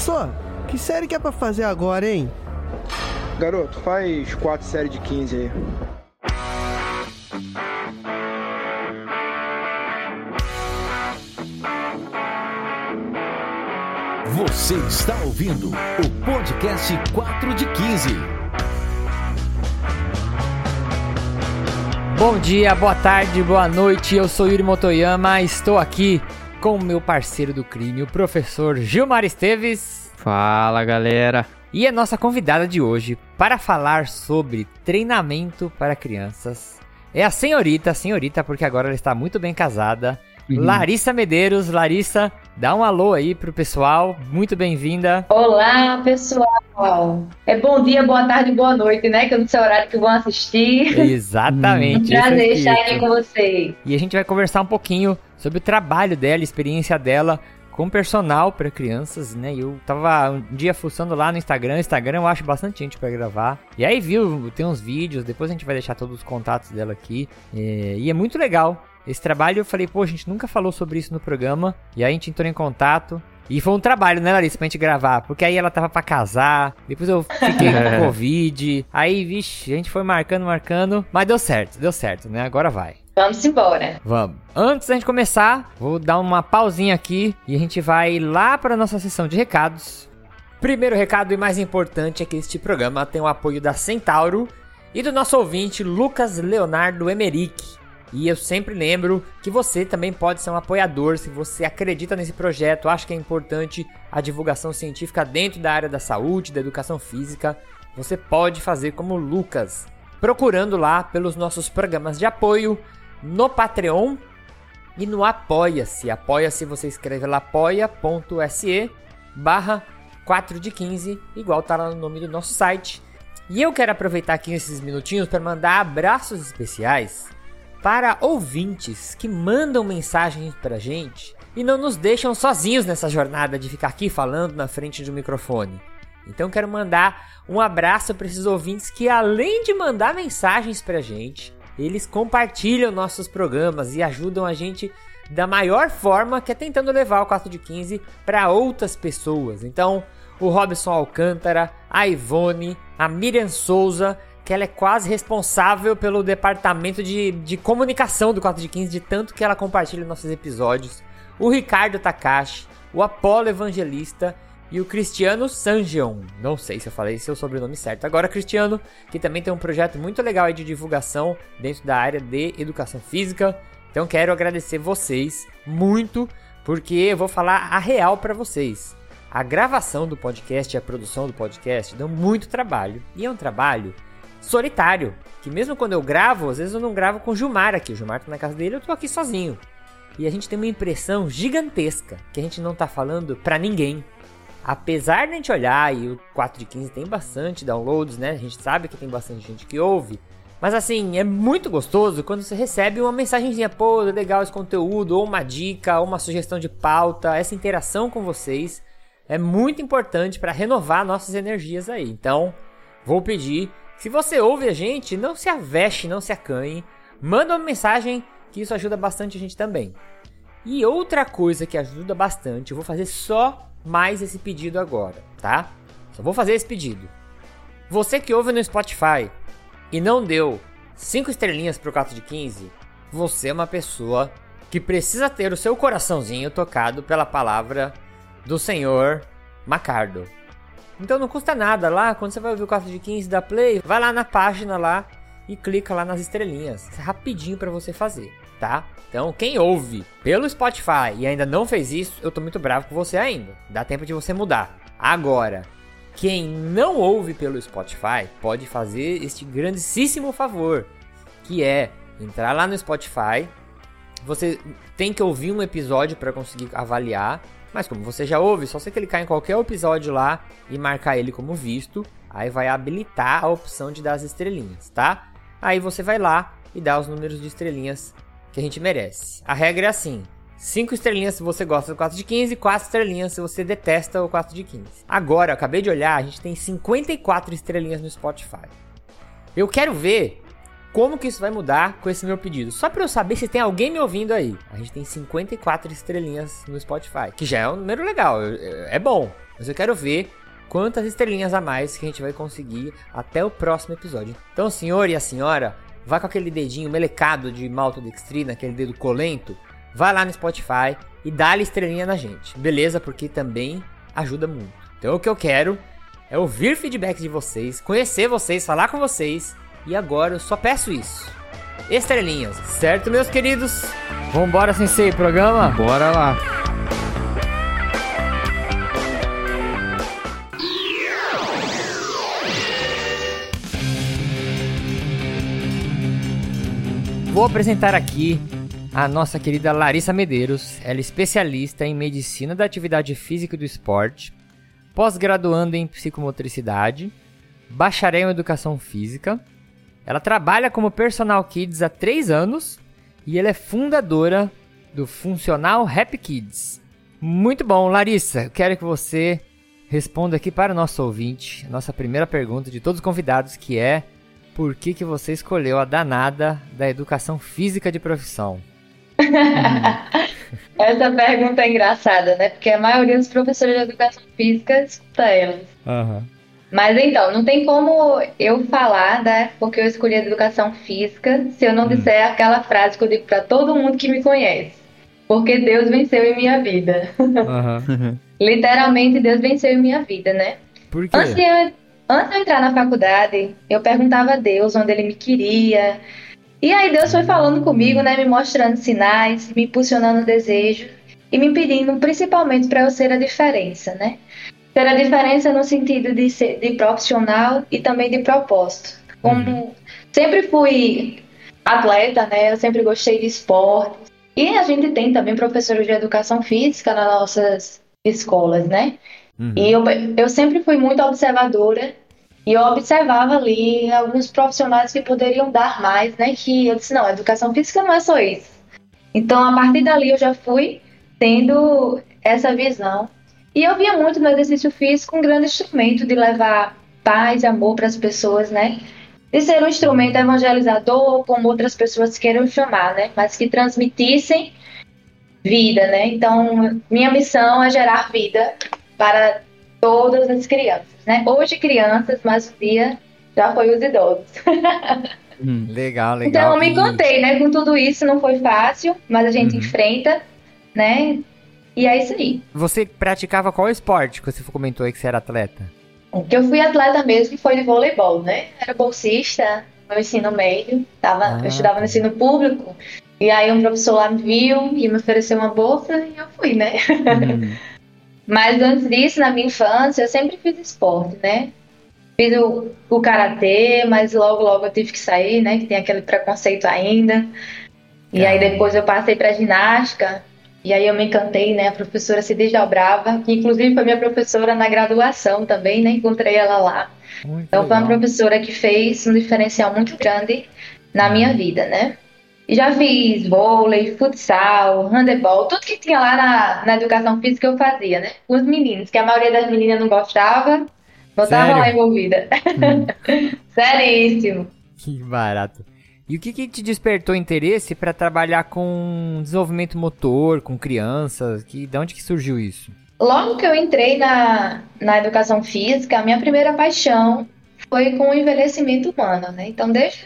Professor, que série que é pra fazer agora, hein? Garoto, faz quatro séries de 15 aí. Você está ouvindo o podcast 4 de 15. Bom dia, boa tarde, boa noite. Eu sou Yuri Motoyama. Estou aqui com o meu parceiro do crime, o professor Gilmar Esteves. Fala, galera. E a nossa convidada de hoje para falar sobre treinamento para crianças é a senhorita, senhorita, porque agora ela está muito bem casada. Uhum. Larissa Medeiros. Larissa, dá um alô aí pro pessoal. Muito bem-vinda. Olá, pessoal. É bom dia, boa tarde, boa noite, né? Que eu não sei o horário que vão assistir. Exatamente. um prazer estar aqui com vocês. E a gente vai conversar um pouquinho sobre o trabalho dela, a experiência dela com personal para crianças, né? Eu tava um dia fuçando lá no Instagram. Instagram eu acho bastante gente para gravar. E aí viu, tem uns vídeos, depois a gente vai deixar todos os contatos dela aqui. É, e é muito legal esse trabalho eu falei, pô, a gente nunca falou sobre isso no programa. E aí a gente entrou em contato. E foi um trabalho, né, Larissa, pra gente gravar. Porque aí ela tava pra casar, depois eu fiquei com Covid. Aí, vixe, a gente foi marcando, marcando. Mas deu certo, deu certo, né? Agora vai. Vamos embora. Vamos. Antes da gente começar, vou dar uma pausinha aqui e a gente vai lá para nossa sessão de recados. Primeiro recado e mais importante é que este programa tem o apoio da Centauro e do nosso ouvinte Lucas Leonardo Emerick. E eu sempre lembro que você também pode ser um apoiador se você acredita nesse projeto, acha que é importante a divulgação científica dentro da área da saúde, da educação física. Você pode fazer como Lucas, procurando lá pelos nossos programas de apoio no Patreon e no Apoia-se. Apoia-se, você escreve lá apoia.se barra 4 de 15, igual tá lá no nome do nosso site. E eu quero aproveitar aqui esses minutinhos para mandar abraços especiais para ouvintes que mandam mensagens pra gente e não nos deixam sozinhos nessa jornada de ficar aqui falando na frente de um microfone. Então quero mandar um abraço para esses ouvintes que além de mandar mensagens pra gente, eles compartilham nossos programas e ajudam a gente da maior forma, que é tentando levar o 4 de 15 para outras pessoas. Então, o Robson Alcântara, a Ivone, a Miriam Souza que ela é quase responsável pelo departamento de, de comunicação do 4 de 15, de tanto que ela compartilha nossos episódios. O Ricardo Takashi, o Apolo Evangelista e o Cristiano Sanjeon. Não sei se eu falei seu sobrenome certo. Agora, Cristiano, que também tem um projeto muito legal de divulgação dentro da área de educação física. Então, quero agradecer vocês muito, porque eu vou falar a real para vocês. A gravação do podcast e a produção do podcast dão muito trabalho. E é um trabalho solitário. Que mesmo quando eu gravo, às vezes eu não gravo com o Gilmar aqui. O Gilmar tá na casa dele, eu tô aqui sozinho. E a gente tem uma impressão gigantesca que a gente não tá falando pra ninguém. Apesar de a gente olhar e o 4 de 15 tem bastante downloads, né? A gente sabe que tem bastante gente que ouve. Mas assim, é muito gostoso quando você recebe uma mensagenzinha, pô, legal esse conteúdo, ou uma dica, ou uma sugestão de pauta, essa interação com vocês é muito importante para renovar nossas energias aí. Então, vou pedir se você ouve a gente, não se aveste, não se acanhe. Manda uma mensagem que isso ajuda bastante a gente também. E outra coisa que ajuda bastante, eu vou fazer só mais esse pedido agora, tá? Só vou fazer esse pedido. Você que ouve no Spotify e não deu 5 estrelinhas pro 4 de 15, você é uma pessoa que precisa ter o seu coraçãozinho tocado pela palavra do Senhor Macardo. Então não custa nada lá, quando você vai ouvir o 4 de 15 da Play, vai lá na página lá e clica lá nas estrelinhas. É rapidinho para você fazer, tá? Então, quem ouve pelo Spotify e ainda não fez isso, eu tô muito bravo com você ainda. Dá tempo de você mudar. Agora, quem não ouve pelo Spotify pode fazer este grandíssimo favor, que é entrar lá no Spotify. Você tem que ouvir um episódio para conseguir avaliar mas como você já ouve, só você clicar em qualquer episódio lá e marcar ele como visto, aí vai habilitar a opção de dar as estrelinhas, tá? Aí você vai lá e dá os números de estrelinhas que a gente merece. A regra é assim: 5 estrelinhas se você gosta do 4 de 15, 4 estrelinhas se você detesta o 4 de 15. Agora, acabei de olhar, a gente tem 54 estrelinhas no Spotify. Eu quero ver como que isso vai mudar com esse meu pedido. Só para eu saber se tem alguém me ouvindo aí. A gente tem 54 estrelinhas no Spotify, que já é um número legal, é bom. Mas eu quero ver quantas estrelinhas a mais que a gente vai conseguir até o próximo episódio. Então, senhor e a senhora, vai com aquele dedinho melecado de maltodextrina, aquele dedo colento, vai lá no Spotify e dá-lhe estrelinha na gente, beleza? Porque também ajuda muito. Então, o que eu quero é ouvir feedback de vocês, conhecer vocês, falar com vocês. E agora eu só peço isso. Estrelinhas, certo, meus queridos? Vambora, Sensei, programa? Bora lá. Vou apresentar aqui a nossa querida Larissa Medeiros. Ela é especialista em medicina da atividade física e do esporte, pós-graduando em psicomotricidade, bacharel em educação física. Ela trabalha como personal kids há 3 anos e ela é fundadora do Funcional Happy Kids. Muito bom, Larissa. Eu quero que você responda aqui para o nosso ouvinte, nossa primeira pergunta de todos os convidados, que é por que, que você escolheu a danada da educação física de profissão? Essa pergunta é engraçada, né? Porque a maioria dos professores de educação física escuta elas. Uhum. Mas então, não tem como eu falar, né? Porque eu escolhi a educação física se eu não hum. disser aquela frase que eu digo para todo mundo que me conhece. Porque Deus venceu em minha vida. Uhum. Literalmente, Deus venceu em minha vida, né? Por quê? Antes de, eu, antes de eu entrar na faculdade, eu perguntava a Deus onde ele me queria. E aí Deus foi falando comigo, né? Me mostrando sinais, me impulsionando desejo e me pedindo principalmente para eu ser a diferença, né? Ter a diferença no sentido de ser de profissional e também de propósito. Como uhum. sempre fui atleta, né? Eu sempre gostei de esporte. E a gente tem também professores de educação física nas nossas escolas, né? Uhum. E eu, eu sempre fui muito observadora e eu observava ali alguns profissionais que poderiam dar mais, né? Que eu disse, não, educação física não é só isso. Então, a partir dali, eu já fui tendo essa visão. E eu via muito no exercício físico um grande instrumento de levar paz e amor para as pessoas, né? De ser um instrumento evangelizador, como outras pessoas queiram chamar, né? Mas que transmitissem vida, né? Então, minha missão é gerar vida para todas as crianças, né? Hoje crianças, mas o dia já foi os idosos. Hum, legal, legal. Então eu me contei, né? Com tudo isso não foi fácil, mas a gente uhum. enfrenta, né? E é isso aí. Você praticava qual esporte que você comentou aí que você era atleta? O que eu fui atleta mesmo foi de voleibol, né? Era bolsista no ensino médio, tava, ah. eu estudava no ensino público, e aí um professor lá me viu e me ofereceu uma bolsa e eu fui, né? Uhum. Mas antes disso, na minha infância, eu sempre fiz esporte, né? Fiz o, o karatê, mas logo, logo eu tive que sair, né? Que tem aquele preconceito ainda. E aí depois eu passei para ginástica. E aí eu me encantei, né? A professora se desdobrava, que inclusive foi minha professora na graduação também, né? Encontrei ela lá. Muito então foi uma professora que fez um diferencial muito grande na minha vida, né? E já fiz vôlei, futsal, handebol, tudo que tinha lá na, na educação física eu fazia, né? Com os meninos, que a maioria das meninas não gostava, não estava lá envolvida. Hum. Seríssimo. Que barato. E o que, que te despertou interesse para trabalhar com desenvolvimento motor, com crianças? Que, de onde que surgiu isso? Logo que eu entrei na, na educação física, a minha primeira paixão foi com o envelhecimento humano, né? Então, desde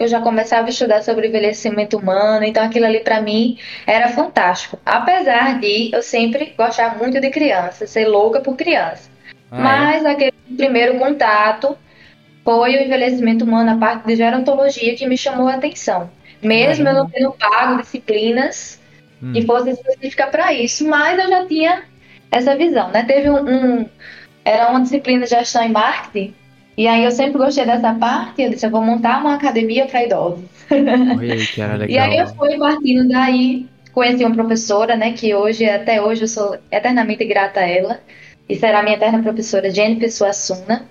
eu já começava a estudar sobre envelhecimento humano, então aquilo ali para mim era fantástico. Apesar de eu sempre gostar muito de criança, ser louca por criança. Ah, é? Mas é? aquele primeiro contato foi o envelhecimento humano, a parte de gerontologia que me chamou a atenção. Mesmo eu não tendo pago disciplinas hum. que fossem específicas para isso, mas eu já tinha essa visão, né? Teve um, um era uma disciplina de gestão e marketing e aí eu sempre gostei dessa parte, eu disse, eu vou montar uma academia para idosos. Oi, e aí eu fui partindo daí, conheci uma professora, né, que hoje, até hoje, eu sou eternamente grata a ela. E será minha eterna professora, Jennifer Suassuna.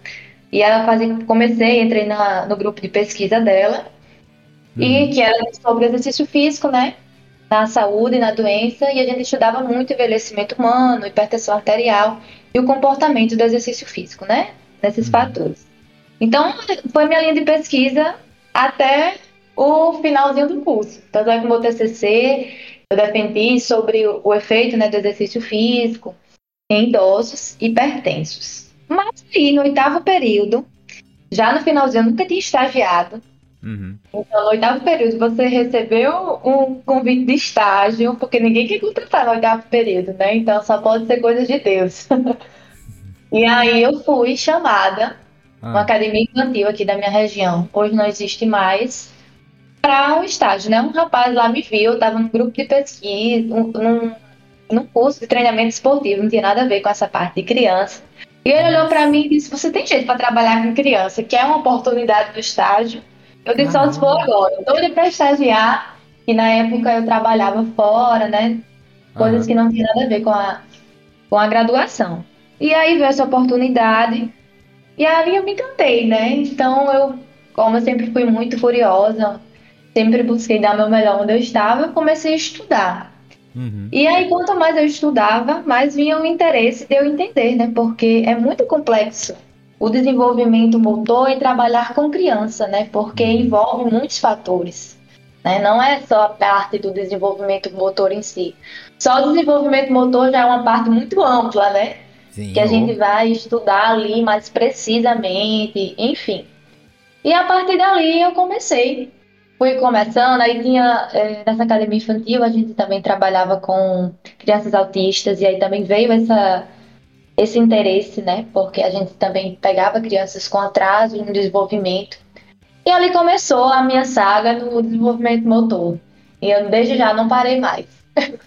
E ela fazia, comecei, entrei na, no grupo de pesquisa dela, uhum. e que era sobre exercício físico, né, na saúde e na doença, e a gente estudava muito envelhecimento humano, hipertensão arterial e o comportamento do exercício físico, né, nesses uhum. fatores. Então, foi minha linha de pesquisa até o finalzinho do curso. Tanto é que o meu TCC eu defendi sobre o, o efeito né, do exercício físico em idosos hipertensos. Mas aí, no oitavo período, já no finalzinho, eu nunca tinha estagiado. Uhum. Então, no oitavo período, você recebeu um convite de estágio, porque ninguém quer contratar no oitavo período, né? Então, só pode ser coisa de Deus. e aí, eu fui chamada, Ah. uma academia infantil aqui da minha região, hoje não existe mais, para um estágio, né? Um rapaz lá me viu, eu estava num grupo de pesquisa, um- num, num curso de treinamento esportivo, não tinha nada a ver com essa parte de criança. E ele olhou para mim e disse: Você tem jeito para trabalhar com criança? Quer uma oportunidade do estágio? Eu disse: Só se for agora. Doida para estagiar. E na época eu trabalhava fora, né? Coisas que não tinha nada a ver com a, com a graduação. E aí veio essa oportunidade. E aí eu me encantei, né? Então eu, como eu sempre fui muito curiosa, sempre busquei dar meu melhor onde eu estava, eu comecei a estudar. Uhum. E aí, quanto mais eu estudava, mais vinha o interesse de eu entender, né? Porque é muito complexo o desenvolvimento motor e trabalhar com criança, né? Porque envolve muitos fatores. Né? Não é só a parte do desenvolvimento motor em si. Só o desenvolvimento motor já é uma parte muito ampla, né? Sim. que a gente vai estudar ali mais precisamente, enfim. E a partir dali eu comecei. Fui começando, aí tinha, eh, nessa academia infantil, a gente também trabalhava com crianças autistas, e aí também veio essa, esse interesse, né? Porque a gente também pegava crianças com atraso no desenvolvimento. E ali começou a minha saga no desenvolvimento motor. E eu desde já não parei mais.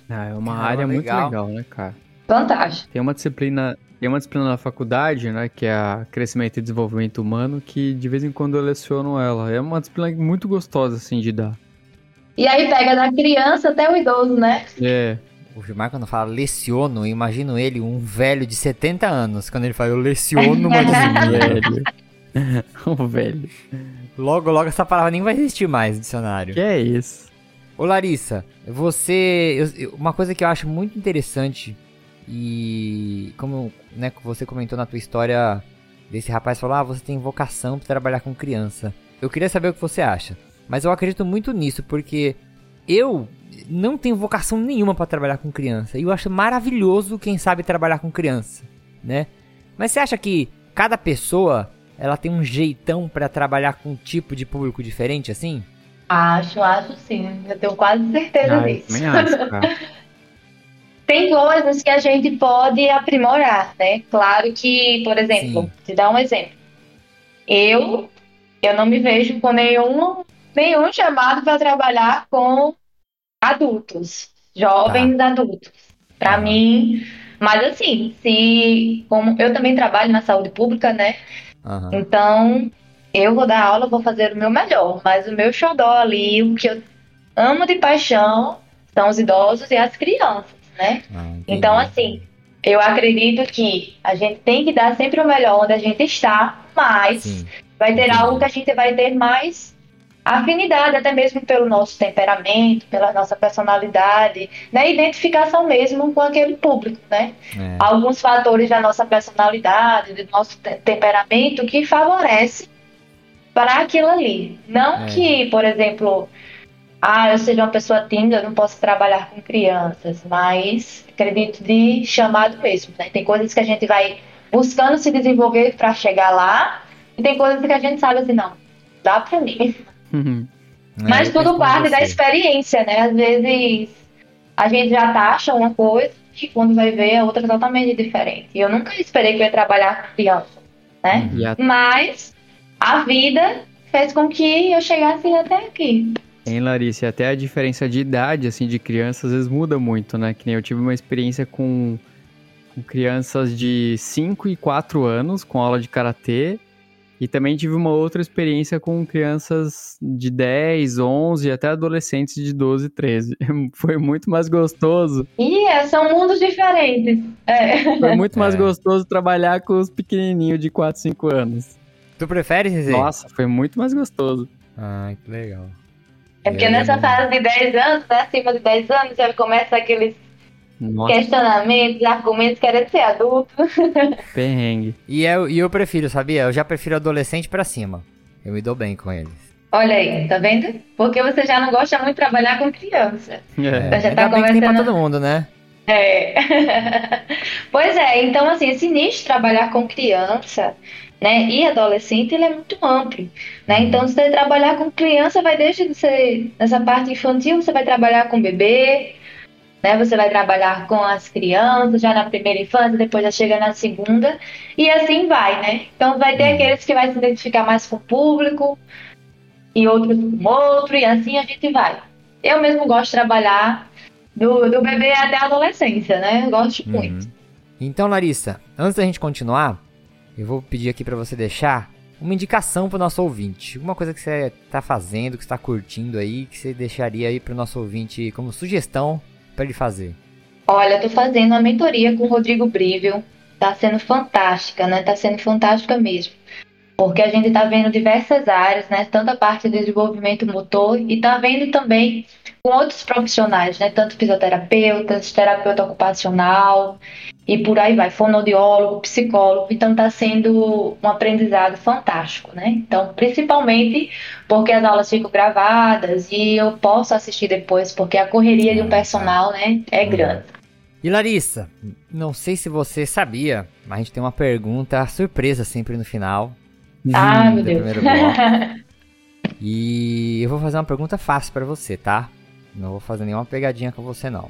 Ah, é uma Caramba, área muito legal. legal, né, cara? Fantástico. Tem uma disciplina, tem uma disciplina na faculdade, né, que é a crescimento e desenvolvimento humano, que de vez em quando eu leciono ela. É uma disciplina muito gostosa assim de dar. E aí pega da criança até o idoso, né? É, O Gilmar, quando fala leciono, eu imagino ele, um velho de 70 anos. Quando ele fala, eu leciono uma disciplina. velho. o velho. Logo, logo essa palavra nem vai existir mais no dicionário. Que é isso? Ô Larissa, você. eu- uma coisa que eu acho muito interessante, e como né, você comentou na tua história desse rapaz falou, ah, você tem vocação para trabalhar com criança. Eu queria saber o que você acha. Mas eu acredito muito nisso, porque eu não tenho vocação nenhuma para trabalhar com criança. E eu acho maravilhoso quem sabe trabalhar com criança, né? Mas você acha que cada pessoa ela tem um jeitão para trabalhar com um tipo de público diferente assim? Acho, acho sim. Eu tenho quase certeza Ah, disso. também acho, cara. Tem coisas que a gente pode aprimorar, né? Claro que, por exemplo, Sim. te dar um exemplo. Eu, eu não me vejo com nenhum, nenhum chamado para trabalhar com adultos, jovens adultos. Para mim, mas assim, se como eu também trabalho na saúde pública, né? Aham. Então, eu vou dar aula, vou fazer o meu melhor, mas o meu xodó ali, o que eu amo de paixão, são os idosos e as crianças, né? Ah. Então, assim, eu acredito que a gente tem que dar sempre o melhor onde a gente está, mas Sim. vai ter algo que a gente vai ter mais afinidade, até mesmo pelo nosso temperamento, pela nossa personalidade, né? Identificação mesmo com aquele público, né? É. alguns fatores da nossa personalidade, do nosso te- temperamento que favorece para aquilo ali. Não É. que, por exemplo, ah, eu seja uma pessoa tímida, eu não posso trabalhar com crianças, mas acredito de chamado mesmo, né? Tem coisas que a gente vai buscando se desenvolver para chegar lá, e tem coisas que a gente sabe assim, não, dá para mim. Uhum. É, Mas eu tudo parte da experiência, né? Às vezes a gente já taxa uma coisa e quando vai ver é outra totalmente diferente. E eu nunca esperei que eu ia trabalhar com criança, né? A- Mas a vida fez com que eu chegasse até aqui. Hein, Larissa, e até a diferença de idade, assim, de criança, às vezes muda muito, né? Que nem eu tive uma experiência com, com crianças de 5 e 4 anos, com aula de karatê. E também tive uma outra experiência com crianças de 10, 11 até adolescentes de 12, 13. Foi muito mais gostoso. E é, são mundos diferentes. É. Foi muito mais É. gostoso trabalhar com os pequenininhos de 4, 5 anos. Tu prefere, Zezé? Nossa, foi muito mais gostoso. Ai, que legal. É porque Eu nessa não- fase de 10 anos, né? Acima de 10 anos, já começa aqueles Nossa, questionamentos, argumentos querendo ser adulto. perrengue. E eu, e eu prefiro, sabia? Eu já prefiro adolescente pra cima. Eu me dou bem com eles. Olha aí, tá vendo? Porque você já não gosta muito de trabalhar com criança. É. Então já Ainda tá bem que tem pra todo mundo, né? É. pois é, então assim, esse nicho de trabalhar com criança, né, e adolescente, ele é muito amplo, né? Então, se você trabalhar com criança, vai desde você, nessa parte infantil, você vai trabalhar com bebê, né? Você vai trabalhar com as crianças já na primeira infância, depois já chega na segunda, e assim vai, né? Então, vai ter aqueles que vai se identificar mais com o público, e outros com outro, e assim a gente vai. Eu mesmo gosto de trabalhar do, do bebê até a adolescência, né? Eu gosto muito. Então, Larissa, antes da gente continuar, eu vou pedir aqui pra você deixar uma indicação pro nosso ouvinte. Alguma coisa que você tá fazendo, que você tá curtindo aí, que você deixaria aí pro nosso ouvinte como sugestão pra ele fazer. Olha, tô fazendo uma mentoria com o Rodrigo Brível. Tá sendo fantástica, né? Tá sendo fantástica mesmo. Porque a gente tá vendo diversas áreas, né? Tanto a parte de desenvolvimento motor e tá vendo também com outros profissionais, né? Tanto fisioterapeutas, terapeuta ocupacional e por aí vai, fonoaudiólogo, psicólogo. Então tá sendo um aprendizado fantástico, né? Então, principalmente porque as aulas ficam gravadas e eu posso assistir depois, porque a correria de um personal, né, é grande. E Larissa, não sei se você sabia, mas a gente tem uma pergunta surpresa sempre no final Ah, meu do Deus. E eu vou fazer uma pergunta fácil pra você, tá? Não vou fazer nenhuma pegadinha com você, não.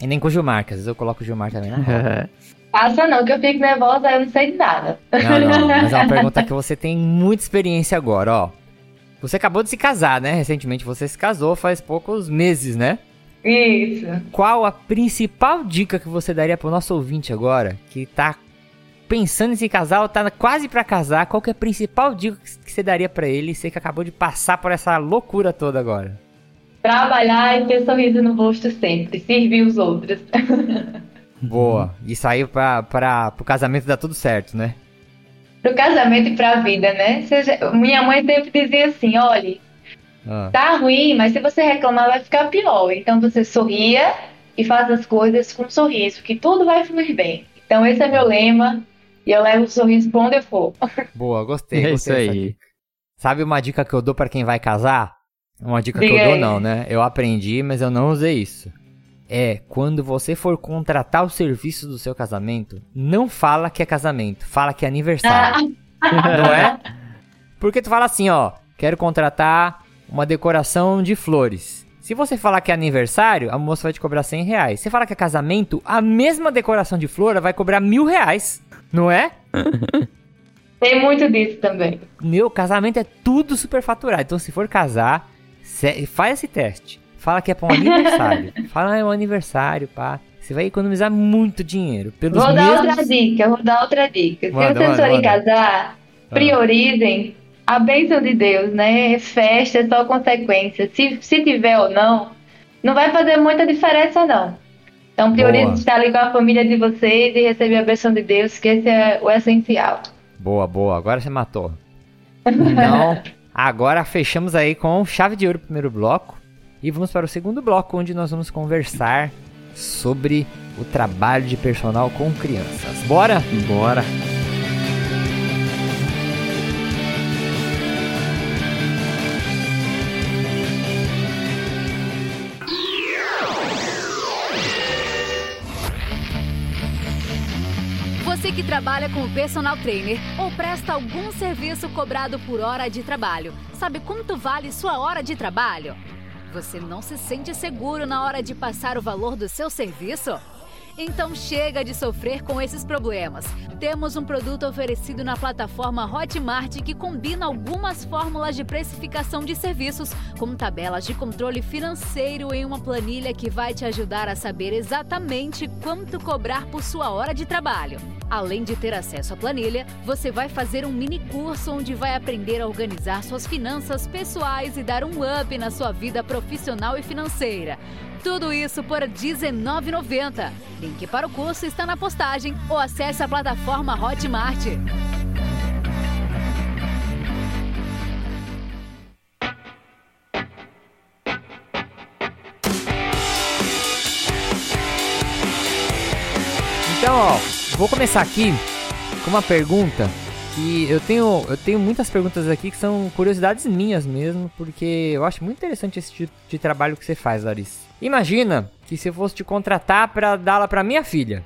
E nem com o Gilmar, que às vezes eu coloco o Gilmar também na roda. Passa não, que eu fico nervosa, eu não sei de nada. Não, não, mas é uma pergunta que você tem muita experiência agora, ó. Você acabou de se casar, né? Recentemente você se casou faz poucos meses, né? Isso. Qual a principal dica que você daria pro nosso ouvinte agora, que tá pensando em se casar tá quase pra casar? Qual que é a principal dica que você daria pra ele, você que acabou de passar por essa loucura toda agora? Trabalhar e ter sorriso no rosto sempre, servir os outros. Boa. E sair pra, pra, pro casamento dar tudo certo, né? Pro casamento e pra vida, né? Seja- minha mãe sempre dizia assim, olha, Ah. tá ruim, mas se você reclamar vai ficar pior. Então você sorria e faz as coisas com um sorriso, que tudo vai fluir bem. Então esse é meu lema e eu levo o sorriso pra onde eu for. Boa, gostei. É gostei isso aí. Sabe uma dica que eu dou pra quem vai casar? Uma dica que Diga eu dou aí. não, né? Eu aprendi, mas eu não usei isso. É, quando você for contratar o serviço do seu casamento, não fala que é casamento, fala que é aniversário. não é? Porque tu fala assim, ó, quero contratar uma decoração de flores. Se você falar que é aniversário, a moça vai te cobrar 100 reais. Se falar que é casamento, a mesma decoração de flor vai cobrar mil reais. Não é? Tem muito disso também. Meu, casamento é tudo superfaturado. Então, se for casar, faz esse teste. Fala que é pra um aniversário. Fala, é um aniversário, pá. Você vai economizar muito dinheiro. Pelos Vou dar mesmos... outra dica, vou dar outra dica. Manda, Se vocês forem casar, priorizem a bênção de Deus, né? Festa é só consequência. Se, se tiver ou não, não vai fazer muita diferença, não. Então priorize estar ali com a família de vocês e receber a bênção de Deus, que esse é o essencial. Boa, boa. Agora você matou. Então, agora fechamos aí com chave de ouro o primeiro bloco. E vamos para o segundo bloco, onde nós vamos conversar sobre o trabalho de personal com crianças. Bora? Bora. Trabalha como personal trainer ou presta algum serviço cobrado por hora de trabalho, sabe quanto vale sua hora de trabalho? Você não se sente seguro na hora de passar o valor do seu serviço? Então chega de sofrer com esses problemas. Temos um produto oferecido na plataforma Hotmart que combina algumas fórmulas de precificação de serviços com tabelas de controle financeiro em uma planilha que vai te ajudar a saber exatamente quanto cobrar por sua hora de trabalho. Além de ter acesso à planilha, você vai fazer um mini curso onde vai aprender a organizar suas finanças pessoais e dar um up na sua vida profissional e financeira. Tudo isso por R$19,90. Link para o curso está na postagem ou acesse a plataforma Hotmart. Então, ó, vou começar aqui com uma pergunta que eu tenho, eu tenho muitas perguntas aqui que são curiosidades minhas mesmo, porque eu acho muito interessante esse tipo de trabalho que você faz, Larissa. Imagina que se eu fosse te contratar para dar-la para minha filha.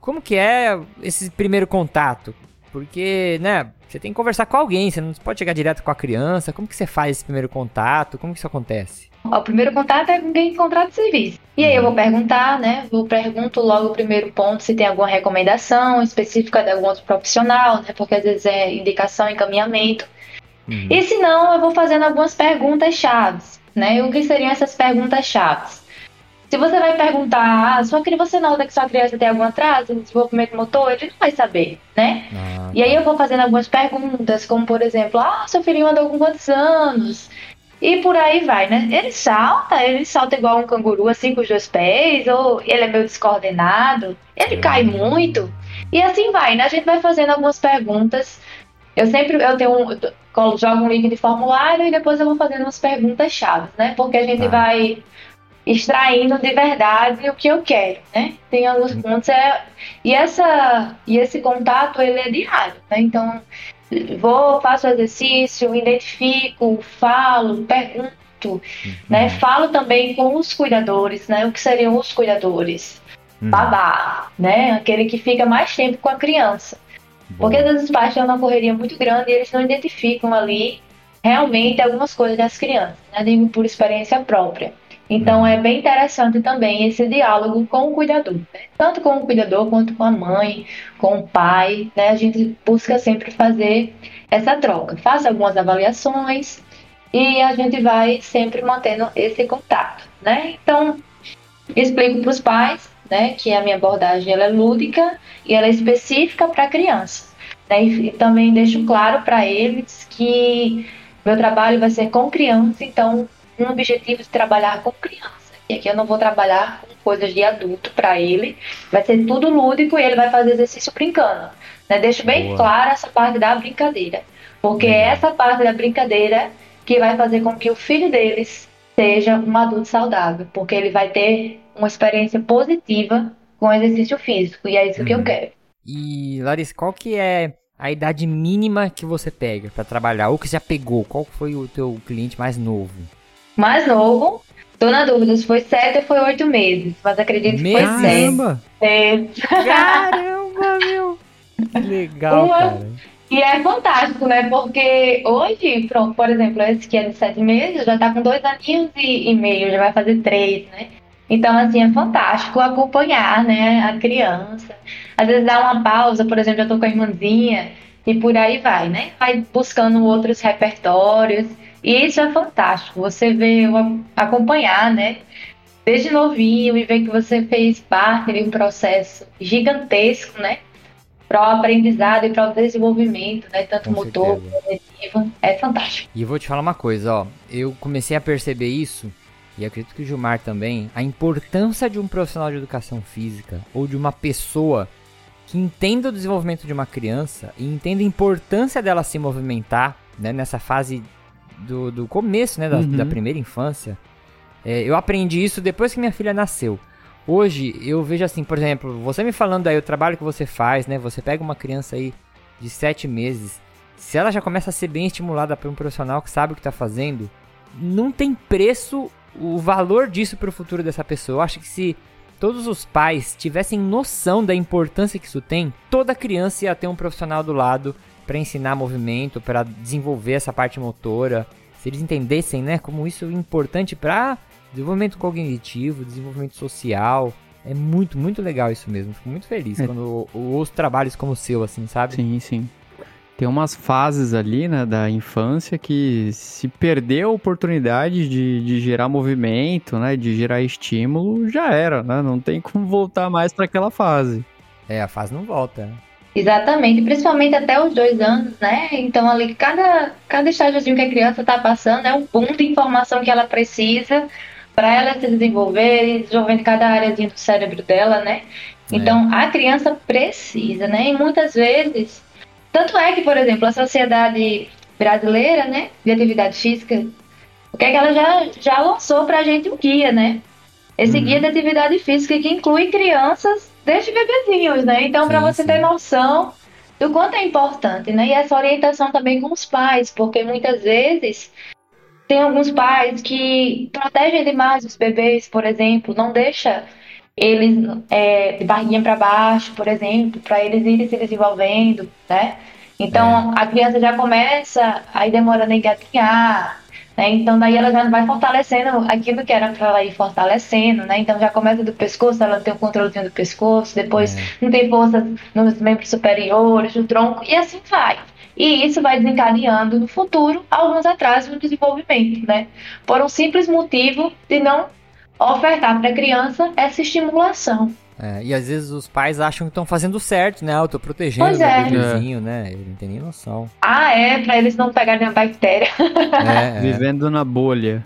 Como que é esse primeiro contato? Porque, né, você tem que conversar com alguém, você não pode chegar direto com a criança. Como que você faz esse primeiro contato? Como que isso acontece? O primeiro contato é com quem contrata serviço. E aí eu vou perguntar, né? Vou pergunto logo o primeiro ponto se tem alguma recomendação específica de algum outro profissional, né? Porque às vezes é indicação, encaminhamento. Uhum. E se não, eu vou fazendo algumas perguntas chaves, né? E o que seriam essas perguntas chaves? Se você vai perguntar, ah, sua, você nota que sua criança tem algum atraso no desenvolvimento motor, ele não vai saber, né? Ah, e aí eu vou fazendo algumas perguntas, como por exemplo, ah, seu filhinho anda com quantos anos? E por aí vai, né? Ele salta, ele salta igual um canguru, assim, com os dois pés, ou ele é meio descoordenado, ele cai muito. E assim vai, né? A gente vai fazendo algumas perguntas. Eu sempre eu tenho um, eu jogo um link de formulário e depois eu vou fazendo umas perguntas chaves, né? Porque a gente ah. vai extraindo de verdade o que eu quero, né? Tem alguns pontos é e essa e esse contato ele é diário, né? Então vou faço exercício, identifico, falo, pergunto, uhum. né? Falo também com os cuidadores, né? O que seriam os cuidadores? Uhum. Babá, né? Aquele que fica mais tempo com a criança. Porque às vezes os pais têm uma correria muito grande e eles não identificam ali realmente algumas coisas das crianças, né? Digo por experiência própria. Então é bem interessante também esse diálogo com o cuidador, né? tanto com o cuidador quanto com a mãe, com o pai, né? A gente busca sempre fazer essa troca, faça algumas avaliações e a gente vai sempre mantendo esse contato, né? Então explico para os pais, né, que a minha abordagem ela é lúdica e ela é específica para crianças, né? E, também deixo claro para eles que meu trabalho vai ser com criança, então um objetivo de trabalhar com criança. E aqui eu não vou trabalhar com coisas de adulto para ele. Vai ser tudo lúdico e ele vai fazer exercício brincando. Né? Deixo bem Boa. clara essa parte da brincadeira. Porque é essa parte da brincadeira que vai fazer com que o filho deles seja um adulto saudável. Porque ele vai ter uma experiência positiva com exercício físico. E é isso uhum. que eu uhum. quero. E, Larissa, qual que é a idade mínima que você pega para trabalhar? Ou que já pegou? Qual foi o teu cliente mais novo? Mais novo. Tô na dúvida se foi sete ou foi oito meses, mas acredito que foi sete. É. Caramba, meu! Que legal, Uma... cara. E é fantástico, né? Porque hoje, pronto, por exemplo, esse que é de sete meses, já tá com dois aninhos e, e meio, já vai fazer três, né? Então, assim, é fantástico acompanhar, né, a criança. Às vezes dá uma pausa, por exemplo, eu tô com a irmãzinha, e por aí vai, né? Vai buscando outros repertórios. E isso é fantástico. Você vê, acompanhar, né? Desde novinho e ver que você fez parte de um processo gigantesco, né? Para o aprendizado e para o desenvolvimento, né? Tanto Com motor, cognitivo. É fantástico. E eu vou te falar uma coisa, ó. Eu comecei a perceber isso e acredito que o Gilmar também, a importância de um profissional de educação física ou de uma pessoa que entenda o desenvolvimento de uma criança e entenda a importância dela se movimentar né, nessa fase do, do começo, né, da, uhum. da primeira infância. É, eu aprendi isso depois que minha filha nasceu. Hoje eu vejo assim, por exemplo, você me falando aí o trabalho que você faz, né? Você pega uma criança aí de sete meses, se ela já começa a ser bem estimulada por um profissional que sabe o que está fazendo, não tem preço o valor disso para o futuro dessa pessoa. Eu acho que se todos os pais tivessem noção da importância que isso tem, toda criança ia ter um profissional do lado para ensinar movimento, para desenvolver essa parte motora, se eles entendessem, né, como isso é importante para desenvolvimento cognitivo, desenvolvimento social, é muito, muito legal isso mesmo. Fico muito feliz é. quando ouço trabalhos como o seu, assim, sabe? Sim, sim. Tem umas fases ali, né, da infância que se perder a oportunidade de, de gerar movimento, né, de gerar estímulo, já era, né? Não tem como voltar mais para aquela fase. É, a fase não volta. Exatamente, principalmente até os dois anos, né? Então ali cada, cada estágiozinho que a criança está passando é um ponto de informação que ela precisa para ela se desenvolver, desenvolvendo cada áreazinha do cérebro dela, né? Então é. a criança precisa, né? E muitas vezes, tanto é que, por exemplo, a sociedade brasileira, né, de atividade física, o que é que ela já, já lançou para a gente um guia, né? Esse uhum. guia de atividade física que inclui crianças desde bebezinhos, né? Então, para você sim. ter noção do quanto é importante, né? E essa orientação também com os pais, porque muitas vezes tem alguns pais que protegem demais os bebês, por exemplo, não deixa eles é, de barriguinha para baixo, por exemplo, para eles irem se desenvolvendo, né? Então é. a criança já começa aí demorando a engatinhar, né? Então daí ela já vai fortalecendo aquilo que era para ela ir fortalecendo, né? Então já começa do pescoço, ela tem o controlezinho do pescoço, depois é. não tem força nos membros superiores, no tronco e assim vai. E isso vai desencadeando no futuro alguns atrasos no desenvolvimento, né? Por um simples motivo de não ofertar para a criança essa estimulação. É, e às vezes os pais acham que estão fazendo certo, né? Ah, eu tô protegendo pois é. o bebezinho, né? Ele não tem nem noção. Ah, é, para eles não pegarem a bactéria. É, é. Vivendo na bolha.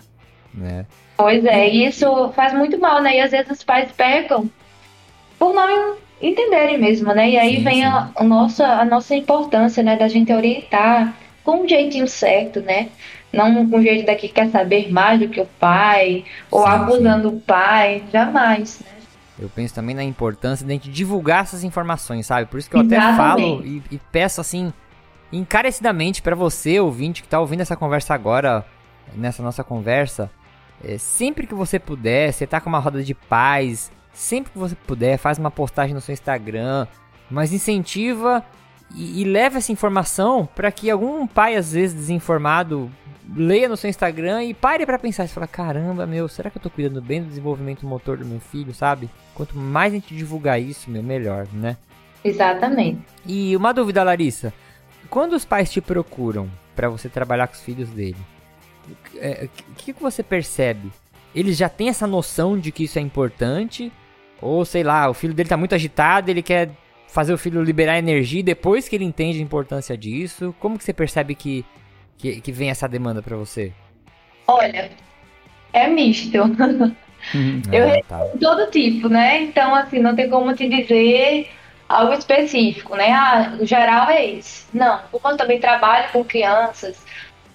É. Pois é, e isso faz muito mal, né? E às vezes os pais pecam por não entenderem mesmo, né? E aí sim, vem sim. A, a, nossa, a nossa importância, né? Da gente orientar com um jeitinho certo, né? Não com um jeito daqui que quer saber mais do que o pai, ou sim, abusando o pai, jamais, né? Eu penso também na importância de a gente divulgar essas informações, sabe? Por isso que eu Exatamente. até falo e, e, peço assim, encarecidamente para você, ouvinte, que tá ouvindo essa conversa agora, nessa nossa conversa, é, sempre que você puder, você tá com uma roda de paz, sempre que você puder, faz uma postagem no seu Instagram, mas incentiva e, e leva essa informação para que algum pai, às vezes desinformado, leia no seu Instagram e pare para pensar e fala: caramba, meu, será que eu tô cuidando bem do desenvolvimento motor do meu filho, sabe? Quanto mais a gente divulgar isso, meu, melhor, né? Exatamente. E uma dúvida, Larissa: quando os pais te procuram para você trabalhar com os filhos dele, o é, que, que você percebe? Eles já têm essa noção de que isso é importante? Ou sei lá, o filho dele tá muito agitado, ele quer fazer o filho liberar energia depois que ele entende a importância disso? Como que você percebe que que, que vem essa demanda para você? Olha, é misto. Uhum. eu ah, tá. todo tipo, né? Então, assim, não tem como te dizer algo específico, né? Ah, o geral é esse. Não, como eu também trabalho com crianças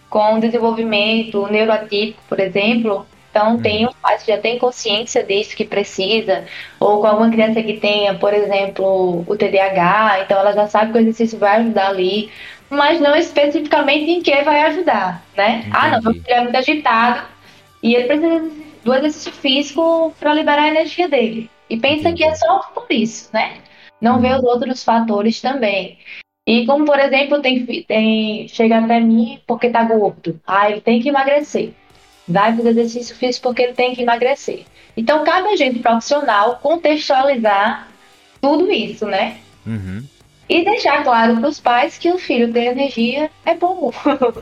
com desenvolvimento neuroatípico, por exemplo, então tem os pais que já têm consciência disso que precisa, ou com alguma criança que tenha, por exemplo, o TDAH, então ela já sabe que o exercício vai ajudar ali mas não especificamente em que vai ajudar, né? Entendi. Ah, não, meu filho é muito agitado e ele precisa do exercício físico para liberar a energia dele. E pensa que é só por isso, né? Não vê os outros fatores também. E como, por exemplo, tem, tem chega até mim porque tá gordo. Ah, ele tem que emagrecer. Vai fazer exercício físico porque ele tem que emagrecer. Então, cabe a gente profissional contextualizar tudo isso, né? Uhum. E deixar claro para os pais que o filho ter energia é bom.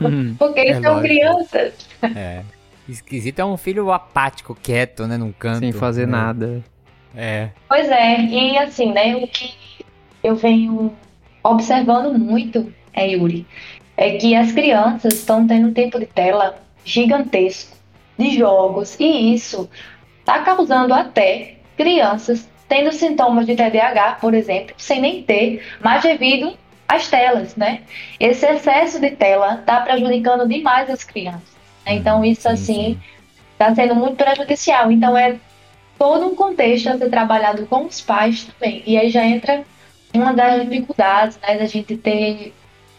Hum, porque eles é são lógico. crianças. É. Esquisito é um filho apático, quieto, né? Num canto. Sem fazer né? nada. É. Pois é, e assim, né? O que eu venho observando muito, é, Yuri, é que as crianças estão tendo um tempo de tela gigantesco de jogos. E isso está causando até crianças tendo sintomas de TDAH, por exemplo, sem nem ter, mas devido às telas, né? Esse excesso de tela está prejudicando demais as crianças. Né? Então, isso, sim, assim, está sendo muito prejudicial. Então, é todo um contexto a ser trabalhado com os pais também. E aí já entra uma das dificuldades, né, da gente ter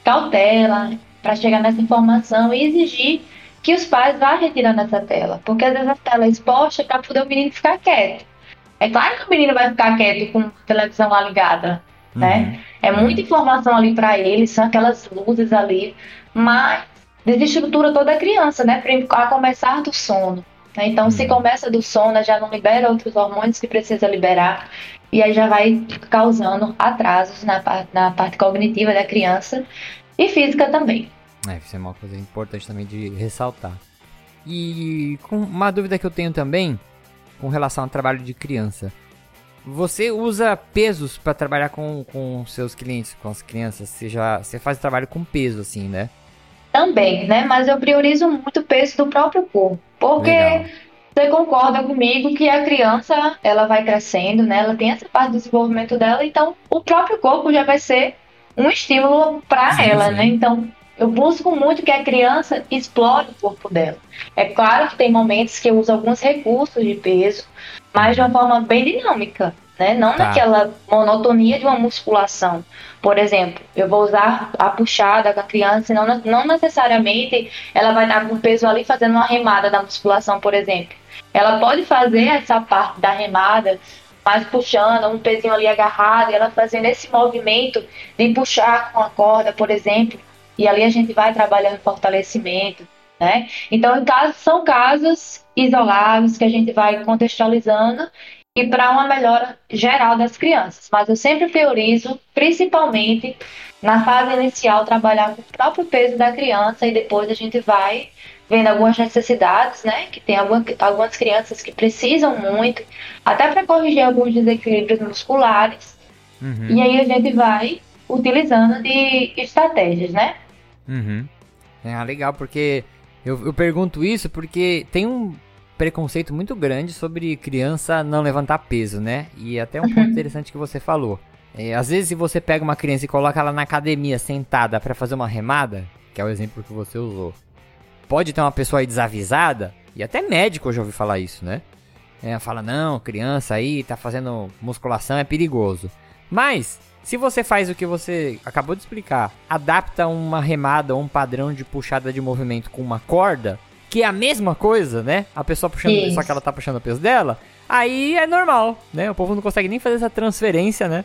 cautela para chegar nessa informação e exigir que os pais vá retirando essa tela. Porque às vezes a tela é exposta para poder o menino ficar quieto. É claro que o menino vai ficar quieto com a televisão lá ligada, né? uhum. né? É muita informação ali para ele, são aquelas luzes ali, mas desestrutura toda a criança, né? A começar do sono. Né? Então, uhum. se começa do sono, já não libera outros hormônios que precisa liberar, e aí já vai causando atrasos na, na parte cognitiva da criança e física também. É, isso é uma coisa importante também de ressaltar. E com uma dúvida que eu tenho também com relação ao trabalho de criança. Você usa pesos para trabalhar com, com seus clientes, com as crianças? Você, já, você faz trabalho com peso, assim, né? Também, né? Mas eu priorizo muito o peso do próprio corpo. Porque Legal. você concorda comigo que a criança, ela vai crescendo, né? Ela tem essa parte do desenvolvimento dela, então o próprio corpo já vai ser um estímulo para ela, sim. né? Então, eu busco muito que a criança explore o corpo dela. É claro que tem momentos que eu uso alguns recursos de peso, mas de uma forma bem dinâmica, né? Não Tá. naquela monotonia de uma musculação. Por exemplo, eu vou usar a puxada com a criança, e não, não necessariamente ela vai estar com o peso ali fazendo uma remada da musculação, por exemplo. Ela pode fazer essa parte da remada, mas puxando, um pezinho ali agarrado, e ela fazendo esse movimento de puxar com a corda, por exemplo. E ali a gente vai trabalhando fortalecimento, né? Então, em casos, são casos isolados que a gente vai contextualizando e para uma melhora geral das crianças. Mas eu sempre priorizo, principalmente na fase inicial, trabalhar com o próprio peso da criança e depois a gente vai vendo algumas necessidades, né? Que tem alguma, algumas crianças que precisam muito, até para corrigir alguns desequilíbrios musculares. Uhum. E aí a gente vai utilizando de estratégias, né? Uhum. Ah, legal, porque eu, eu pergunto isso porque tem um preconceito muito grande sobre criança não levantar peso, né? E até um ponto interessante que você falou. É, às vezes, se você pega uma criança e coloca ela na academia sentada pra fazer uma remada, que é o exemplo que você usou, pode ter uma pessoa aí desavisada, e até médico eu já ouvi falar isso, né? É, fala, não, criança aí tá fazendo musculação, é perigoso. Mas, se você faz o que você acabou de explicar, adapta uma remada ou um padrão de puxada de movimento com uma corda, que é a mesma coisa, né? A pessoa puxando, Isso. só que ela tá puxando o peso dela, aí é normal, né? O povo não consegue nem fazer essa transferência, né?